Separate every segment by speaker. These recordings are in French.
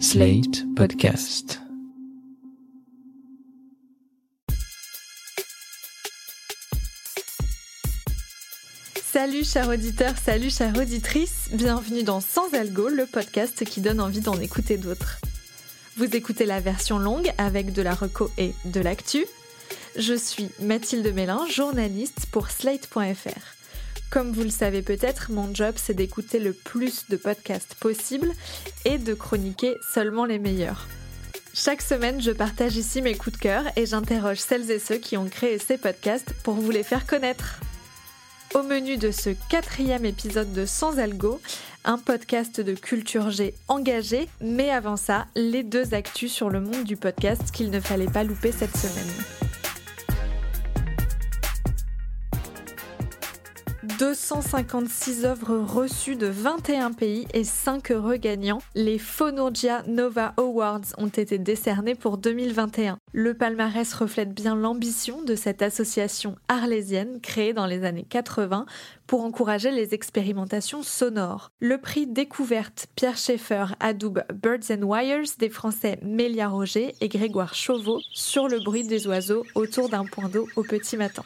Speaker 1: Slate Podcast.
Speaker 2: Salut chers auditeurs, salut chères auditrices, bienvenue dans Sans Algo, le podcast qui donne envie d'en écouter d'autres. Vous écoutez la version longue avec de la reco et de l'actu. Je suis Mathilde Mélin, journaliste pour Slate.fr. Comme vous le savez peut-être, mon job c'est d'écouter le plus de podcasts possible et de chroniquer seulement les meilleurs. Chaque semaine, je partage ici mes coups de cœur et j'interroge celles et ceux qui ont créé ces podcasts pour vous les faire connaître. Au menu de ce quatrième épisode de Sans Algo, un podcast de culture G engagé, mais avant ça, les deux actus sur le monde du podcast qu'il ne fallait pas louper cette semaine. 256 œuvres reçues de 21 pays et 5 heureux gagnants. Les Phonorgia Nova Awards ont été décernés pour 2021. Le palmarès reflète bien l'ambition de cette association arlésienne créée dans les années 80 pour encourager les expérimentations sonores. Le prix découverte Pierre Schaeffer adoube Birds and Wires des Français Mélia Roger et Grégoire Chauveau sur le bruit des oiseaux autour d'un point d'eau au petit matin.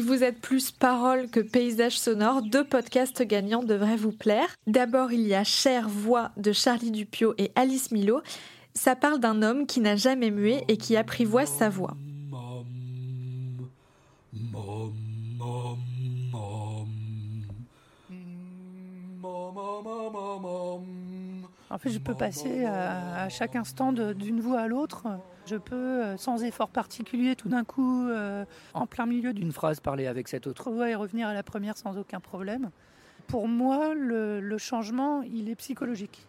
Speaker 2: Si vous êtes plus parole que paysage sonore, deux podcasts gagnants devraient vous plaire. D'abord, il y a Cher Voix de Charlie Dupio et Alice Milo. Ça parle d'un homme qui n'a jamais mué et qui apprivoise sa voix.
Speaker 3: En fait, je peux passer à, à chaque instant d'une voix à l'autre. Je peux, euh, sans effort particulier, tout d'un coup, euh, en plein milieu d'une phrase, parler avec cette autre voix et revenir à la première sans aucun problème. Pour moi, le, le changement, il est psychologique.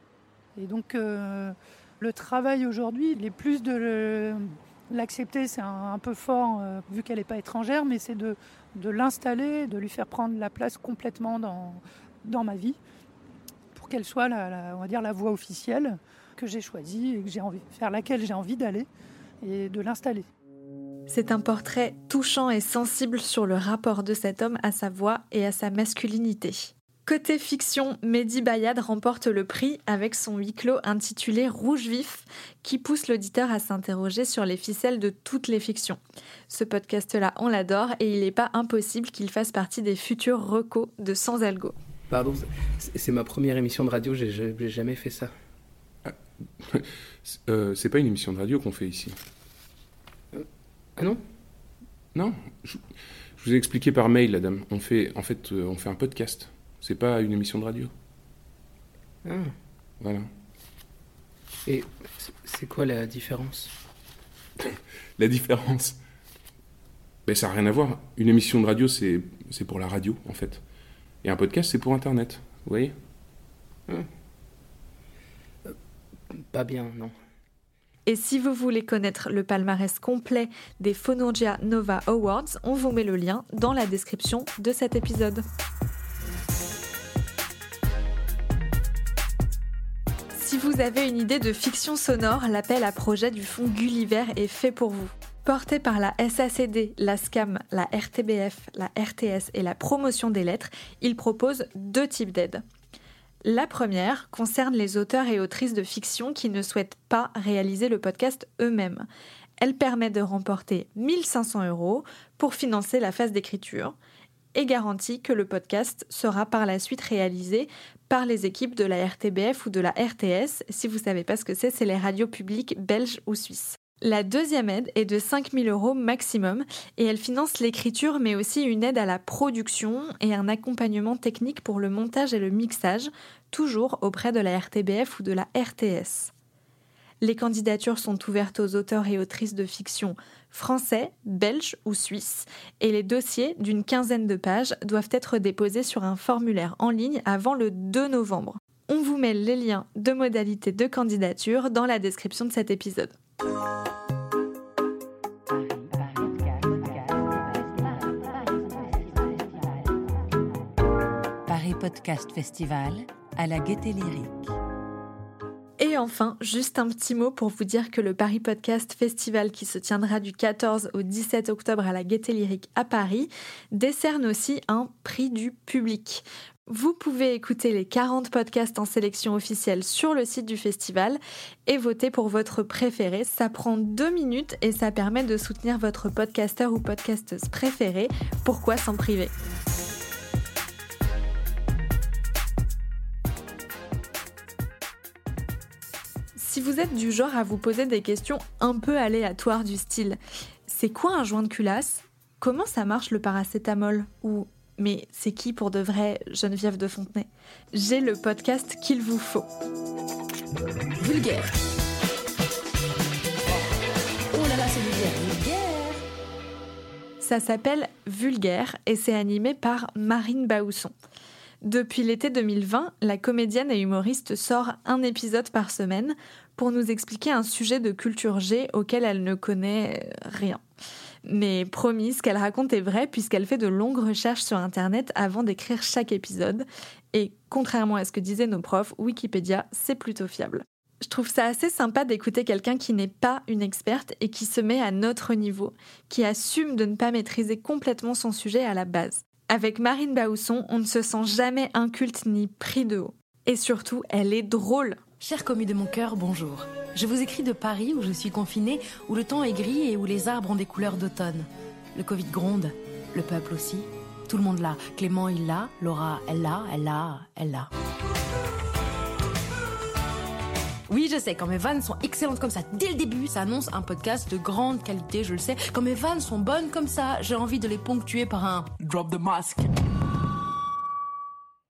Speaker 3: Et donc, euh, le travail aujourd'hui, il est plus de l'accepter, c'est un, un peu fort, euh, vu qu'elle n'est pas étrangère, mais c'est de, de l'installer, de lui faire prendre la place complètement dans, dans ma vie qu'elle soit la, dire la voie officielle que j'ai choisie et que j'ai envie, vers laquelle j'ai envie d'aller et de l'installer.
Speaker 2: C'est un portrait touchant et sensible sur le rapport de cet homme à sa voix et à sa masculinité. Côté fiction, Mehdi Bayad remporte le prix avec son huis clos intitulé Rouge vif, qui pousse l'auditeur à s'interroger sur les ficelles de toutes les fictions. Ce podcast-là, on l'adore et il n'est pas impossible qu'il fasse partie des futurs recos de Sans Algo.
Speaker 4: Pardon, c'est ma première émission de radio, j'ai jamais fait ça.
Speaker 5: Euh, c'est pas une émission de radio qu'on fait ici.
Speaker 4: Ah non?
Speaker 5: Non, je, je vous ai expliqué par mail, la dame. On fait, en fait, euh, on fait un podcast. C'est pas une émission de radio.
Speaker 4: Ah.
Speaker 5: Voilà.
Speaker 4: Et c'est- quoi la différence?
Speaker 5: La différence, ben, ça n'a rien à voir. Une émission de radio, c'est pour la radio, en fait. Et un podcast, c'est pour Internet. Vous voyez
Speaker 4: Pas bien, non.
Speaker 2: Et si vous voulez connaître le palmarès complet des Phonorgia Nova Awards, on vous met le lien dans la description de cet épisode. Si vous avez une idée de fiction sonore, l'appel à projet du fonds Gulliver est fait pour vous. Porté par la SACD, la SCAM, la RTBF, la RTS et la promotion des lettres, il propose deux types d'aides. La première concerne les auteurs et autrices de fiction qui ne souhaitent pas réaliser le podcast eux-mêmes. Elle permet de remporter 1500 euros pour financer la phase d'écriture et garantit que le podcast sera par la suite réalisé par les équipes de la RTBF ou de la RTS. Si vous ne savez pas ce que c'est, c'est les radios publiques belges ou suisses. La deuxième aide est de 5000 euros maximum et elle finance l'écriture mais aussi une aide à la production et un accompagnement technique pour le montage et le mixage, toujours auprès de la RTBF ou de la RTS. Les candidatures sont ouvertes aux auteurs et autrices de fiction français, belges ou suisses et les dossiers d'une quinzaine de pages doivent être déposés sur un formulaire en ligne avant le 2 novembre. On vous met les liens de modalités de candidature dans la description de cet épisode.
Speaker 6: Podcast Festival, à la gaieté lyrique.
Speaker 2: Et enfin, juste un petit mot pour vous dire que le Paris Podcast Festival qui se tiendra du 14 au 17 octobre à la Gaieté Lyrique à Paris décerne aussi un prix du public. Vous pouvez écouter les 40 podcasts en sélection officielle sur le site du festival et voter pour votre préféré. Ça prend deux minutes et ça permet de soutenir votre podcasteur ou podcasteuse préféré. Pourquoi s'en priver? Si vous êtes du genre à vous poser des questions un peu aléatoires du style c'est quoi un joint de culasse? Comment ça marche le paracétamol? Ou mais c'est qui pour de vrai Geneviève de Fontenay? J'ai le podcast qu'il vous faut.
Speaker 6: Vulgaire. Oh là là, c'est vulgaire. Vulgaire.
Speaker 2: Ça s'appelle Vulgaire et c'est animé par Marine Baousson. Depuis l'été 2020, la comédienne et humoriste sort un épisode par semaine pour nous expliquer un sujet de culture G auquel elle ne connaît rien. Mais promis, ce qu'elle raconte est vrai puisqu'elle fait de longues recherches sur Internet avant d'écrire chaque épisode. Et contrairement à ce que disaient nos profs, Wikipédia, c'est plutôt fiable. Je trouve ça assez sympa d'écouter quelqu'un qui n'est pas une experte et qui se met à notre niveau, qui assume de ne pas maîtriser complètement son sujet à la base. Avec Marine Baousson, on ne se sent jamais inculte ni pris de haut. Et surtout, elle est drôle.
Speaker 6: Chers commis de mon cœur, bonjour. Je vous écris de Paris où je suis confinée, où le temps est gris et où les arbres ont des couleurs d'automne. Le Covid gronde, le peuple aussi. Tout le monde l'a. Clément, il l'a. Laura, elle l'a, elle l'a, elle l'a. Oui, je sais, quand mes vannes sont excellentes comme ça dès le début, ça annonce un podcast de grande qualité, je le sais. Quand mes vannes sont bonnes comme ça, j'ai envie de les ponctuer par un drop the mask.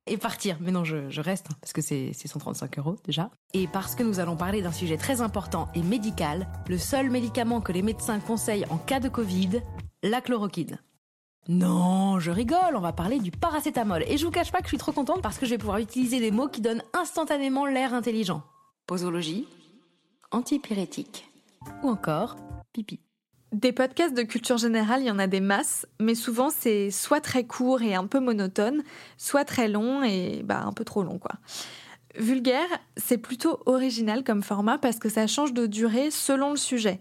Speaker 6: Et partir. Mais non, je, reste, hein, parce que c'est 135 euros déjà. Et parce que nous allons parler d'un sujet très important et médical, le seul médicament que les médecins conseillent en cas de Covid, la chloroquine. Non, je rigole, on va parler du paracétamol. Et je vous cache pas que je suis trop contente parce que je vais pouvoir utiliser des mots qui donnent instantanément l'air intelligent. Posologie, antipyrétique, ou encore pipi.
Speaker 2: Des podcasts de culture générale, il y en a des masses, mais souvent c'est soit très court et un peu monotone, soit très long et bah, un peu trop long quoi. Vulgaire, c'est plutôt original comme format parce que ça change de durée selon le sujet.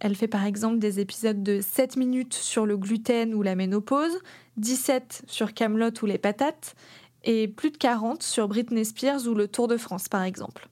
Speaker 2: Elle fait par exemple des épisodes de 7 minutes sur le gluten ou la ménopause, 17 sur Camelot ou les patates, et plus de 40 sur Britney Spears ou le Tour de France par exemple.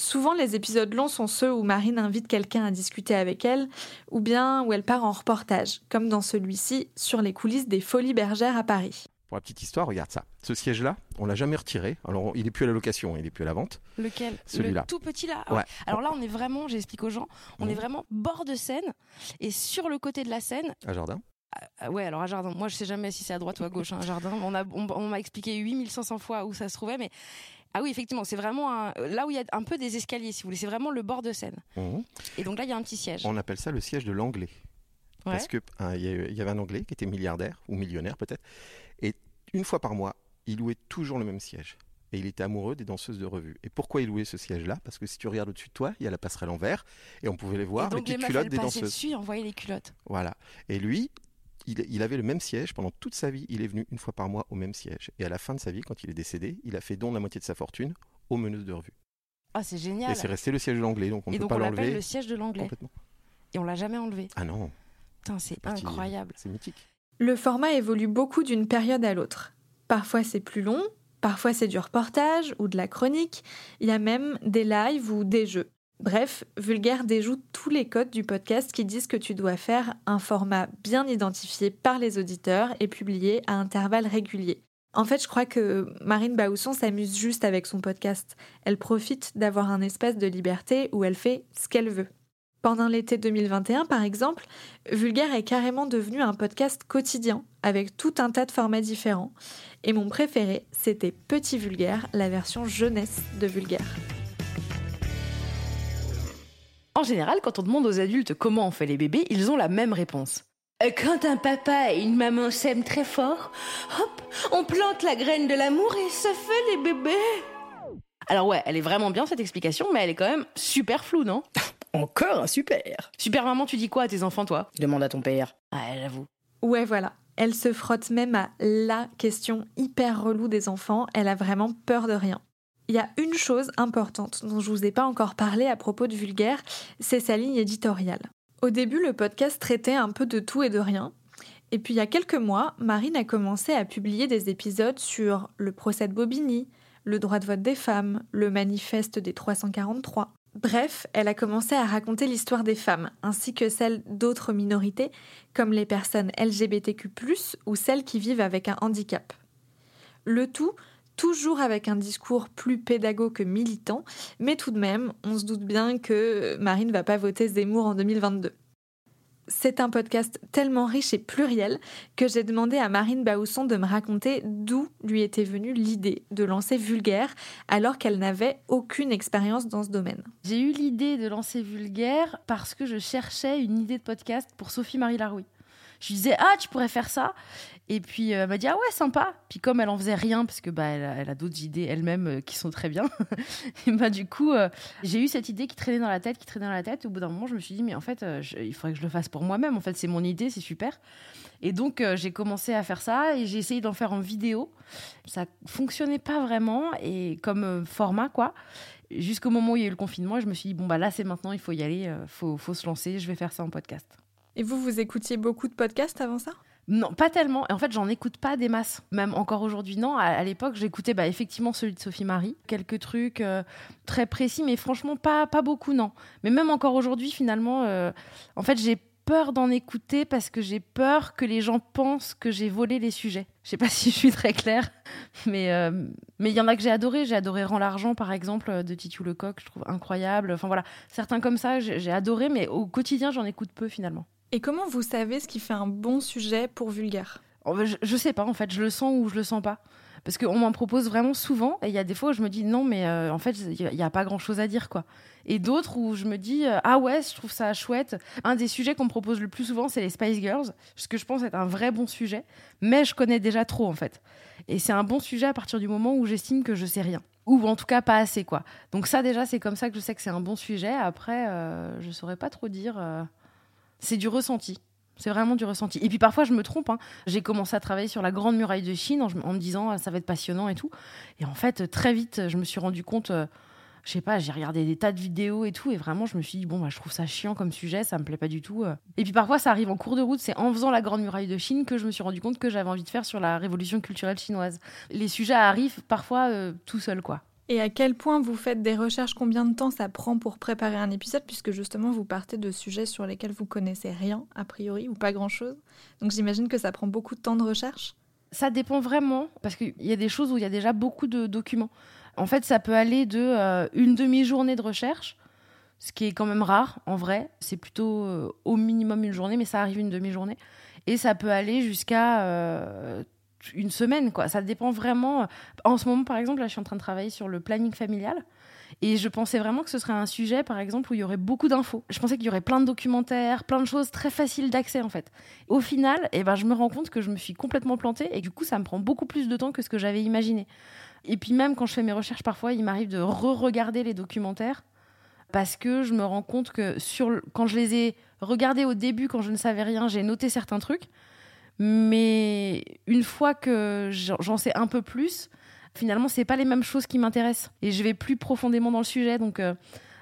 Speaker 2: Souvent, les épisodes longs sont ceux où Marine invite quelqu'un à discuter avec elle, ou bien où elle part en reportage, comme dans celui-ci sur les coulisses des Folies Bergères à Paris.
Speaker 7: Pour la petite histoire, regarde ça. Ce siège-là, on l'a jamais retiré. Alors, il est plus à la location, il est plus à la vente.
Speaker 8: Lequel?
Speaker 7: Celui-là.
Speaker 8: Le tout petit là? Ah
Speaker 7: Ouais.
Speaker 8: ouais. Alors là, on est vraiment, j'explique aux gens, on
Speaker 7: Mhm.
Speaker 8: est vraiment bord de Seine et sur le côté de la Seine.
Speaker 7: À jardin.
Speaker 8: ah ouais, alors à Jardin. Moi, je sais jamais si c'est à droite ou à gauche, un Jardin. On a, on, on m'a expliqué 8500 fois où ça se trouvait, mais ah oui, effectivement, c'est vraiment un- là où il y a un peu des escaliers, si vous voulez. C'est vraiment le bord de Seine.
Speaker 7: Mhm.
Speaker 8: Et donc là, il y a un petit siège.
Speaker 7: On appelle ça le siège de l'anglais.
Speaker 8: Ouais.
Speaker 7: Parce que hein, il y, avait un anglais qui était milliardaire ou millionnaire peut-être, et une fois par mois, il louait toujours le même siège. Et il était amoureux des danseuses de revue. Et pourquoi il louait ce siège-là? Parce que si tu regardes au-dessus de toi, il y a la passerelle en verre, et on pouvait les
Speaker 8: Et
Speaker 7: voir, les
Speaker 8: donc les meufs,
Speaker 7: culottes des danseuses.
Speaker 8: dessus et envoyaient les culottes.
Speaker 7: Voilà. Et lui, il, il avait le même siège pendant toute sa vie. Il est venu une fois par mois au même siège. Et à la fin de sa vie, quand il est décédé, il a fait don de la moitié de sa fortune aux meneuses de revue.
Speaker 8: Ah, c'est génial.
Speaker 7: Et c'est resté le siège de l'anglais, donc on ne peut
Speaker 8: donc
Speaker 7: pas
Speaker 8: on l'appelle
Speaker 7: l'enlever
Speaker 8: le siège de l'anglais.
Speaker 7: complètement.
Speaker 8: Et on l'a jamais enlevé.
Speaker 7: Ah non,
Speaker 8: Putain, c'est incroyable.
Speaker 7: c'est mythique.
Speaker 2: Le format évolue beaucoup d'une période à l'autre. Parfois c'est plus long, parfois c'est du reportage ou de la chronique, il y a même des lives ou des jeux. Bref, Vulgaire déjoue tous les codes du podcast qui disent que tu dois faire un format bien identifié par les auditeurs et publié à intervalles réguliers. En fait, je crois que Marine Baousson s'amuse juste avec son podcast. Elle profite d'avoir un espace de liberté où elle fait ce qu'elle veut. Pendant l'été 2021, par exemple, Vulgaire est carrément devenu un podcast quotidien, avec tout un tas de formats différents. Et mon préféré, c'était Petit Vulgaire, la version jeunesse de Vulgaire.
Speaker 8: En général, quand on demande aux adultes comment on fait les bébés, ils ont la même réponse.
Speaker 9: Euh, Quand un papa et une maman s'aiment très fort, hop, on plante la graine de l'amour et ça fait les bébés.
Speaker 8: Alors ouais, elle est vraiment bien cette explication, mais elle est quand même super floue, non?
Speaker 10: Encore un super
Speaker 8: Super maman, tu dis quoi à tes enfants, toi?
Speaker 10: Demande à ton père.
Speaker 8: Ah, j'avoue.
Speaker 2: Ouais, voilà. Elle se frotte même à la question hyper relou des enfants. Elle a vraiment peur de rien. Il y a une chose importante dont je vous ai pas encore parlé à propos de Vulgaire, c'est sa ligne éditoriale. Au début, le podcast traitait un peu de tout et de rien. Et puis il y a quelques mois, Marine a commencé à publier des épisodes sur le procès de Bobigny, le droit de vote des femmes, le manifeste des 343. Bref, elle a commencé à raconter l'histoire des femmes, ainsi que celle d'autres minorités, comme les personnes LGBTQ, ou celles qui vivent avec un handicap. Le tout toujours avec un discours plus pédago que militant, mais tout de même, on se doute bien que Marine ne va pas voter Zemmour en 2022. C'est un podcast tellement riche et pluriel que j'ai demandé à Marine Baousson de me raconter d'où lui était venue l'idée de lancer Vulgaire alors qu'elle n'avait aucune expérience dans ce domaine.
Speaker 8: J'ai eu l'idée de lancer Vulgaire parce que je cherchais une idée de podcast pour Sophie-Marie Laroui. Je disais, ah, tu pourrais faire ça. Et puis euh, elle m'a dit, ah ouais, sympa. Puis comme elle en faisait rien, parce que bah, elle a, d'autres idées elle-même euh, qui sont très bien, et bah, du coup, euh, j'ai eu cette idée qui traînait dans la tête, qui traînait dans la tête. au bout d'un moment, je me suis dit, mais en fait, il faudrait que je le fasse pour moi-même. En fait, c'est mon idée, c'est super. Et donc, j'ai commencé à faire ça et j'ai essayé d'en faire en vidéo. Ça fonctionnait pas vraiment et comme format, quoi jusqu'au moment où il y a eu le confinement je me suis dit bon bah là c'est maintenant il faut y aller faut, faut se lancer je vais faire ça en podcast
Speaker 2: et vous, vous écoutiez beaucoup de podcasts avant ça?
Speaker 8: Non, pas tellement. En fait, j'en écoute pas des masses. Même encore aujourd'hui, non. À, l'époque, j'écoutais bah, effectivement celui de Sophie Marie. Quelques trucs euh, très précis, mais franchement, pas, pas beaucoup, non. Mais même encore aujourd'hui, finalement, euh, en fait, j'ai peur d'en écouter parce que j'ai peur que les gens pensent que j'ai volé les sujets. Je sais pas si je suis très claire, mais euh, mais il y en a que j'ai adoré. J'ai adoré Rends l'argent, par exemple, de Titu Lecoq, je trouve incroyable. Enfin voilà, certains comme ça, j'ai adoré, mais au quotidien, j'en écoute peu finalement.
Speaker 2: Et comment vous savez ce qui fait un bon sujet pour vulgaire?
Speaker 8: Oh, bah, je, je, sais pas en fait, je le sens ou je le sens pas. Parce qu'on m'en propose vraiment souvent et il y a des fois où je me dis non mais euh, en fait il n'y a, pas grand chose à dire quoi. Et d'autres où je me dis euh, ah ouais je trouve ça chouette. Un des sujets qu'on me propose le plus souvent c'est les Spice Girls, ce que je pense être un vrai bon sujet, mais je connais déjà trop en fait. Et c'est un bon sujet à partir du moment où j'estime que je sais rien ou en tout cas pas assez quoi. Donc ça déjà c'est comme ça que je sais que c'est un bon sujet. Après euh, je saurais pas trop dire c'est du ressenti. C'est vraiment du ressenti. Et puis parfois, je me trompe. Hein. J'ai commencé à travailler sur la Grande Muraille de Chine en, me disant ah, ça va être passionnant et tout. Et en fait, très vite, je me suis rendu compte. Euh, je sais pas, j'ai regardé des tas de vidéos et tout, et vraiment, je me suis dit, bon, bah, je trouve ça chiant comme sujet, ça me plaît pas du tout. Euh. Et puis parfois, ça arrive en cours de route, c'est en faisant la Grande Muraille de Chine que je me suis rendu compte que j'avais envie de faire sur la révolution culturelle chinoise. Les sujets arrivent parfois euh, tout seuls, quoi.
Speaker 2: Et à quel point vous faites des recherches Combien de temps ça prend pour préparer un épisode Puisque justement, vous partez de sujets sur lesquels vous connaissez rien, a priori, ou pas grand-chose. Donc j'imagine que ça prend beaucoup de temps de recherche.
Speaker 8: Ça dépend vraiment, parce qu'il y a des choses où il y a déjà beaucoup de documents. En fait, ça peut aller de euh, une demi-journée de recherche, ce qui est quand même rare, en vrai. C'est plutôt euh, au minimum une journée, mais ça arrive une demi-journée. Et ça peut aller jusqu'à euh, une semaine, quoi. Ça dépend vraiment. En ce moment, par exemple, là, je suis en train de travailler sur le planning familial. Et je pensais vraiment que ce serait un sujet, par exemple, où il y aurait beaucoup d'infos. Je pensais qu'il y aurait plein de documentaires, plein de choses très faciles d'accès, en fait. Au final, eh ben, je me rends compte que je me suis complètement plantée et du coup, ça me prend beaucoup plus de temps que ce que j'avais imaginé. Et puis même quand je fais mes recherches, parfois, il m'arrive de re-regarder les documentaires parce que je me rends compte que sur, quand je les ai regardés au début, quand je ne savais rien, j'ai noté certains trucs. Mais une fois que j'en sais un peu plus, finalement, c'est pas les mêmes choses qui m'intéressent. Et je vais plus profondément dans le sujet. Donc, euh,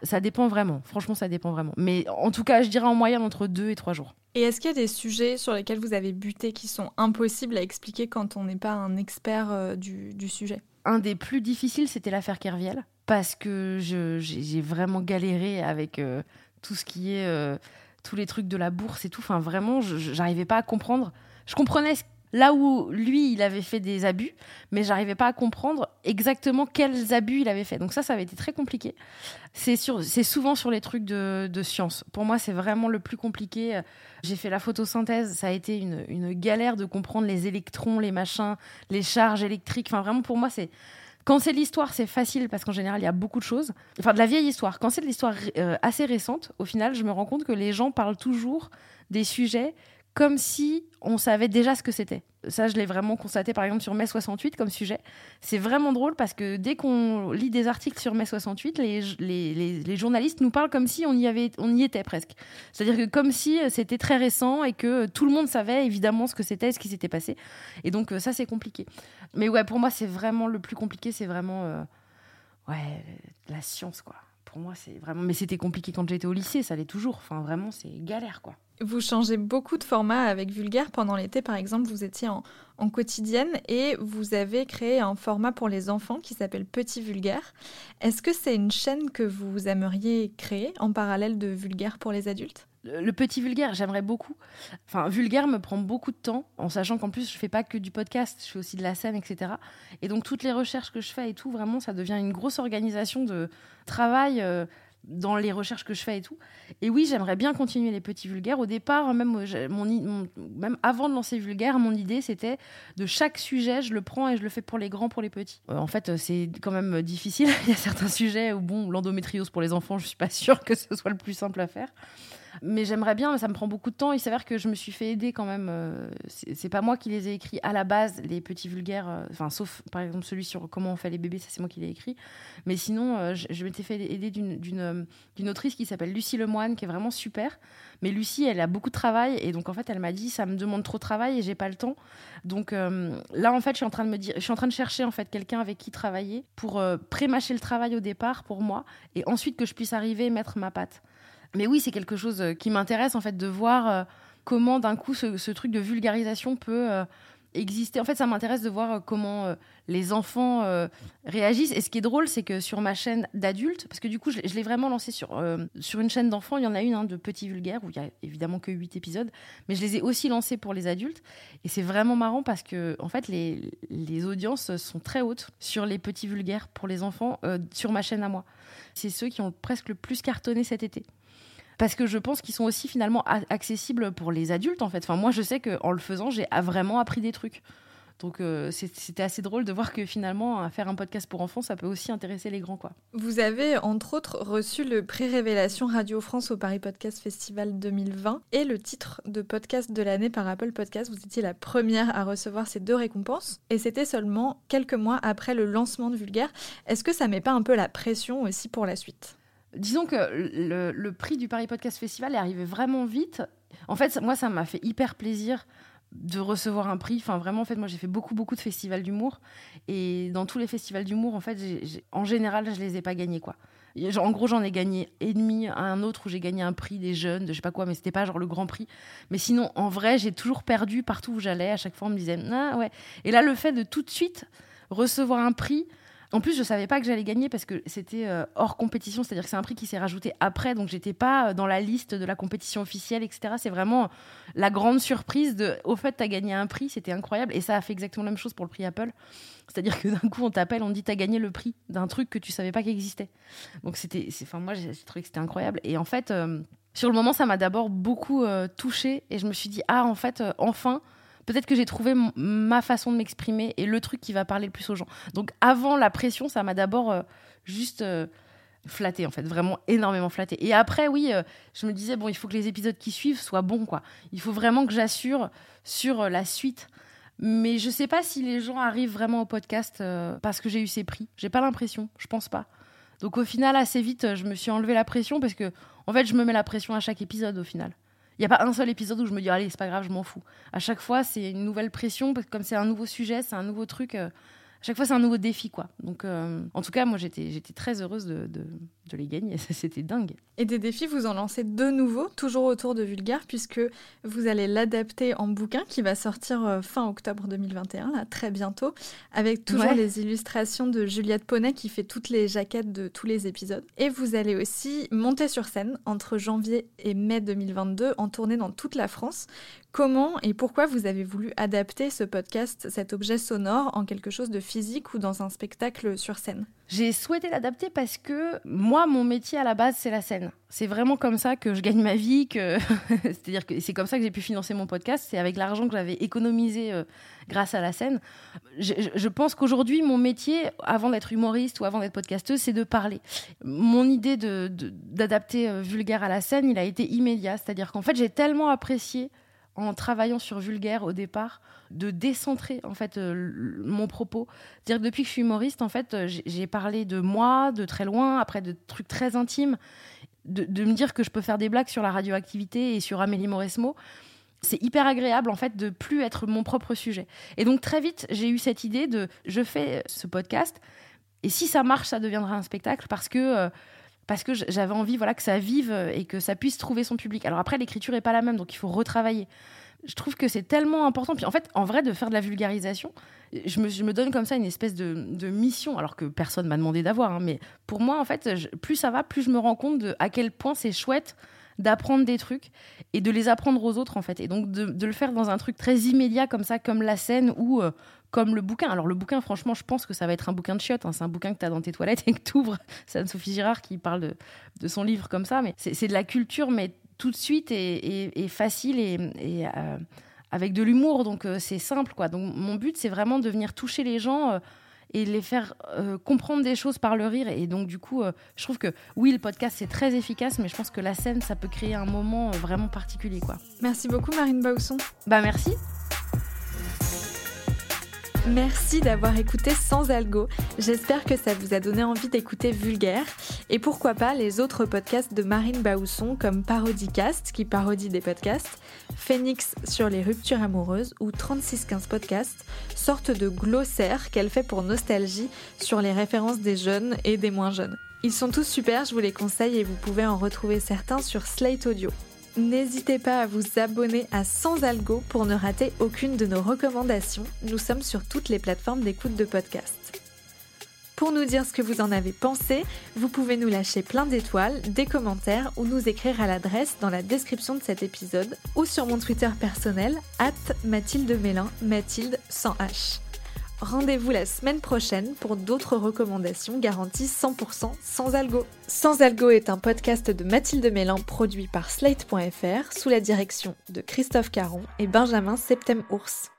Speaker 8: ça dépend vraiment. Franchement, ça dépend vraiment. Mais en tout cas, je dirais en moyenne entre deux et trois jours.
Speaker 2: Et est-ce qu'il y a des sujets sur lesquels vous avez buté qui sont impossibles à expliquer quand on n'est pas un expert euh, du, sujet?
Speaker 8: Un des plus difficiles, c'était l'affaire Kerviel. Parce que j'ai vraiment galéré avec euh, tout ce qui est. tous les trucs de la bourse et tout. Enfin, vraiment, j'arrivais pas à comprendre je comprenais là où lui, il avait fait des abus, mais j'arrivais pas à comprendre exactement quels abus il avait fait. Donc ça, ça avait été très compliqué. C'est souvent sur les trucs de, science. Pour moi, c'est vraiment le plus compliqué. J'ai fait la photosynthèse, ça a été une, galère de comprendre les électrons, les machins, les charges électriques. Enfin, vraiment, pour moi, c'est quand c'est l'histoire, c'est facile parce qu'en général, il y a beaucoup de choses. Enfin, de la vieille histoire. Quand c'est de l'histoire euh, assez récente, au final, je me rends compte que les gens parlent toujours des sujets comme si on savait déjà ce que c'était. Ça, je l'ai vraiment constaté par exemple sur mai 68 comme sujet. C'est vraiment drôle parce que dès qu'on lit des articles sur mai 68, les, les, journalistes nous parlent comme si on y, avait, on y était presque. C'est-à-dire que comme si c'était très récent et que tout le monde savait évidemment ce que c'était, ce qui s'était passé. Et donc ça, c'est compliqué. Mais ouais, pour moi, c'est vraiment le plus compliqué, c'est vraiment euh, ouais, la science, quoi. Moi, c'est vraiment. Mais c'était compliqué quand j'étais au lycée, ça l'est toujours. Enfin, vraiment, c'est galère, quoi.
Speaker 2: Vous changez beaucoup de formats avec Vulgaire. Pendant l'été, par exemple, vous étiez en, en, quotidienne et vous avez créé un format pour les enfants qui s'appelle Petit Vulgaire. Est-ce que c'est une chaîne que vous aimeriez créer en parallèle de Vulgaire pour les adultes?
Speaker 8: Le petit vulgaire, j'aimerais beaucoup. Enfin, vulgaire me prend beaucoup de temps, en sachant qu'en plus, je fais pas que du podcast, je fais aussi de la scène, etc. Et donc, toutes les recherches que je fais et tout, vraiment, ça devient une grosse organisation de travail. Euh, dans les recherches que je fais et tout. Et oui, j'aimerais bien continuer les petits vulgaires. Au départ, même, mon, même avant de lancer vulgaire, mon idée c'était de chaque sujet, je le prends et je le fais pour les grands, pour les petits. Euh, en fait, c'est quand même difficile. Il y a certains sujets où, bon, l'endométriose pour les enfants, je suis pas sûre que ce soit le plus simple à faire. Mais j'aimerais bien, mais ça me prend beaucoup de temps. Il s'avère que je me suis fait aider quand même. Euh, c'est pas moi qui les ai écrits à la base, les petits vulgaires. Euh, enfin, sauf par exemple celui sur comment on fait les bébés, ça c'est moi qui l'ai écrit. Mais sinon, euh, je, m'étais fait aider d'une autrice qui s'appelle Lucie Lemoine, qui est vraiment super. Mais Lucie, elle a beaucoup de travail et donc en fait, elle m'a dit ça me demande trop de travail et j'ai pas le temps. Donc là, en fait, je suis en train de me dire, je suis en train de chercher en fait quelqu'un avec qui travailler pour pré-mâcher le travail au départ pour moi et ensuite que je puisse arriver et mettre ma patte. Mais oui, c'est quelque chose euh, qui m'intéresse en fait de voir euh, comment d'un coup ce, truc de vulgarisation peut euh, exister. En fait, ça m'intéresse de voir comment les enfants réagissent. Et ce qui est drôle, c'est que sur ma chaîne d'adultes, parce que du coup, je, l'ai vraiment lancé sur, sur une chaîne d'enfants, il y en a une hein, de petits vulgaires, où il y a évidemment que 8 épisodes, mais je les ai aussi lancés pour les adultes. Et c'est vraiment marrant parce que, en fait, les, les audiences sont très hautes sur les petits vulgaires pour les enfants sur ma chaîne à moi. C'est ceux qui ont presque le plus cartonné cet été parce que je pense qu'ils sont aussi finalement accessibles pour les adultes en fait. Enfin, moi, je sais qu'en le faisant, j'ai vraiment appris des trucs. Donc euh, c'était assez drôle de voir que finalement, faire un podcast pour enfants, ça peut aussi intéresser les grands. quoi.
Speaker 2: Vous avez entre autres reçu le pré-révélation Radio France au Paris Podcast Festival 2020 et le titre de podcast de l'année par Apple Podcast. Vous étiez la première à recevoir ces deux récompenses et c'était seulement quelques mois après le lancement de Vulgaire. Est-ce que ça met pas un peu la pression aussi pour la suite?
Speaker 8: Disons que le, prix du Paris Podcast Festival est arrivé vraiment vite. En fait, moi, ça m'a fait hyper plaisir de recevoir un prix. Enfin, vraiment, en fait, moi, j'ai fait beaucoup, beaucoup de festivals d'humour. Et dans tous les festivals d'humour, en fait, en général, je les ai pas gagnés, quoi. En gros, j'en ai gagné et demi à un autre où j'ai gagné un prix des jeunes, de je sais pas quoi, mais c'était pas genre le grand prix. Mais sinon, en vrai, j'ai toujours perdu partout où j'allais. À chaque fois, on me disait, ah ouais. Et là, le fait de tout de suite recevoir un prix, en plus, je savais pas que j'allais gagner parce que c'était euh, hors compétition, c'est-à-dire que c'est un prix qui s'est rajouté après, donc j'étais pas euh, dans la liste de la compétition officielle, etc. C'est vraiment la grande surprise de, au fait, as gagné un prix, c'était incroyable, et ça a fait exactement la même chose pour le prix Apple. C'est-à-dire que d'un coup, on t'appelle, on dit tu as gagné le prix d'un truc que tu savais pas qu'il existait. Donc c'était, enfin moi, j'ai trouvé que c'était incroyable. Et en fait, euh, sur le moment, ça m'a d'abord beaucoup touchée, et je me suis dit ah en fait, enfin peut-être que j'ai trouvé ma façon de m'exprimer et le truc qui va parler le plus aux gens. Donc avant la pression, ça m'a d'abord euh, juste euh, flatté en fait, vraiment énormément flatté. Et après, oui, euh, je me disais bon, il faut que les épisodes qui suivent soient bons quoi. Il faut vraiment que j'assure sur la suite. Mais je sais pas si les gens arrivent vraiment au podcast parce que j'ai eu ces prix. J'ai pas l'impression, je pense pas. Donc au final, assez vite, je me suis enlevé la pression parce que en fait, je me mets la pression à chaque épisode au final. Il n'y a pas un seul épisode où je me dis, allez, c'est pas grave, je m'en fous. À chaque fois, c'est une nouvelle pression, parce que comme c'est un nouveau sujet, c'est un nouveau truc. Euh, à chaque fois, c'est un nouveau défi, quoi. Donc, euh, en tout cas, moi, j'étais, j'étais très heureuse de, de, les gagner. C'était dingue.
Speaker 2: Et des défis, vous en lancez de nouveaux, toujours autour de Vulgaire, puisque vous allez l'adapter en bouquin qui va sortir euh, fin octobre 2021, là, très bientôt, avec toujours les illustrations de Juliette Poney qui fait toutes les jaquettes de tous les épisodes. Et vous allez aussi monter sur scène entre janvier et mai 2022 en tournée dans toute la France. Comment et pourquoi vous avez voulu adapter ce podcast, cet objet sonore, en quelque chose de physique ou dans un spectacle sur scène
Speaker 8: J'ai souhaité l'adapter parce que moi, mon métier à la base, c'est la scène. C'est vraiment comme ça que je gagne ma vie, que c'est-à-dire que c'est comme ça que j'ai pu financer mon podcast. C'est avec l'argent que j'avais économisé euh, grâce à la scène. Je, pense qu'aujourd'hui, mon métier, avant d'être humoriste ou avant d'être podcasteuse, c'est de parler. Mon idée d'adapter de, euh, Vulgaire à la scène, il a été immédiat. C'est-à-dire qu'en fait, j'ai tellement apprécié en travaillant sur vulgaire au départ, de décentrer en fait euh, mon propos. Dire que depuis que je suis humoriste, en fait, euh, j'ai parlé de moi, de très loin, après de trucs très intimes, de, me dire que je peux faire des blagues sur la radioactivité et sur Amélie Mauresmo. C'est hyper agréable en fait de plus être mon propre sujet. Et donc très vite, j'ai eu cette idée de je fais ce podcast et si ça marche, ça deviendra un spectacle parce que euh, parce que j'avais envie voilà que ça vive et que ça puisse trouver son public. Alors après l'écriture est pas la même donc il faut retravailler je trouve que c'est tellement important. Puis en fait, en vrai, de faire de la vulgarisation, je me, donne comme ça une espèce de, mission, alors que personne m'a demandé d'avoir. Hein, mais pour moi, en fait, plus ça va, plus je me rends compte à quel point c'est chouette d'apprendre des trucs et de les apprendre aux autres, en fait. Et donc de, le faire dans un truc très immédiat comme ça, comme la scène ou euh, comme le bouquin. Alors le bouquin, franchement, je pense que ça va être un bouquin de chiottes. Hein. C'est un bouquin que tu as dans tes toilettes et que tu ouvres. C'est Anne-Sophie Girard qui parle de, de son livre comme ça. Mais c'est de la culture, mais tout de suite et, et, facile et, et euh, avec de l'humour. Donc euh, c'est simple, quoi. Donc mon but, c'est vraiment de venir toucher les gens euh, et les faire comprendre des choses par le rire. Et donc, du coup, je trouve que oui, le podcast, c'est très efficace, mais je pense que la scène, ça peut créer un moment vraiment particulier. Quoi.
Speaker 2: Merci beaucoup, Marine Bausson.
Speaker 8: Bah, merci.
Speaker 2: Merci d'avoir écouté Sans Algo. J'espère que ça vous a donné envie d'écouter Vulgaire et pourquoi pas les autres podcasts de Marine Baousson comme Parodicast qui parodie des podcasts, Phoenix sur les ruptures amoureuses ou 3615 Podcast, sorte de glossaire qu'elle fait pour Nostalgie sur les références des jeunes et des moins jeunes. Ils sont tous super, je vous les conseille et vous pouvez en retrouver certains sur Slate Audio. N'hésitez pas à vous abonner à Sans Algo pour ne rater aucune de nos recommandations. Nous sommes sur toutes les plateformes d'écoute de podcast. Pour nous dire ce que vous en avez pensé, vous pouvez nous lâcher plein d'étoiles, des commentaires ou nous écrire à l'adresse dans la description de cet épisode ou sur mon Twitter personnel, at Mathilde Mélin, Mathilde sans H. Rendez-vous la semaine prochaine pour d'autres recommandations garanties 100% sans algo. Sans algo est un podcast de Mathilde Mélin produit par Slate.fr sous la direction de Christophe Caron et Benjamin Septem-Ours.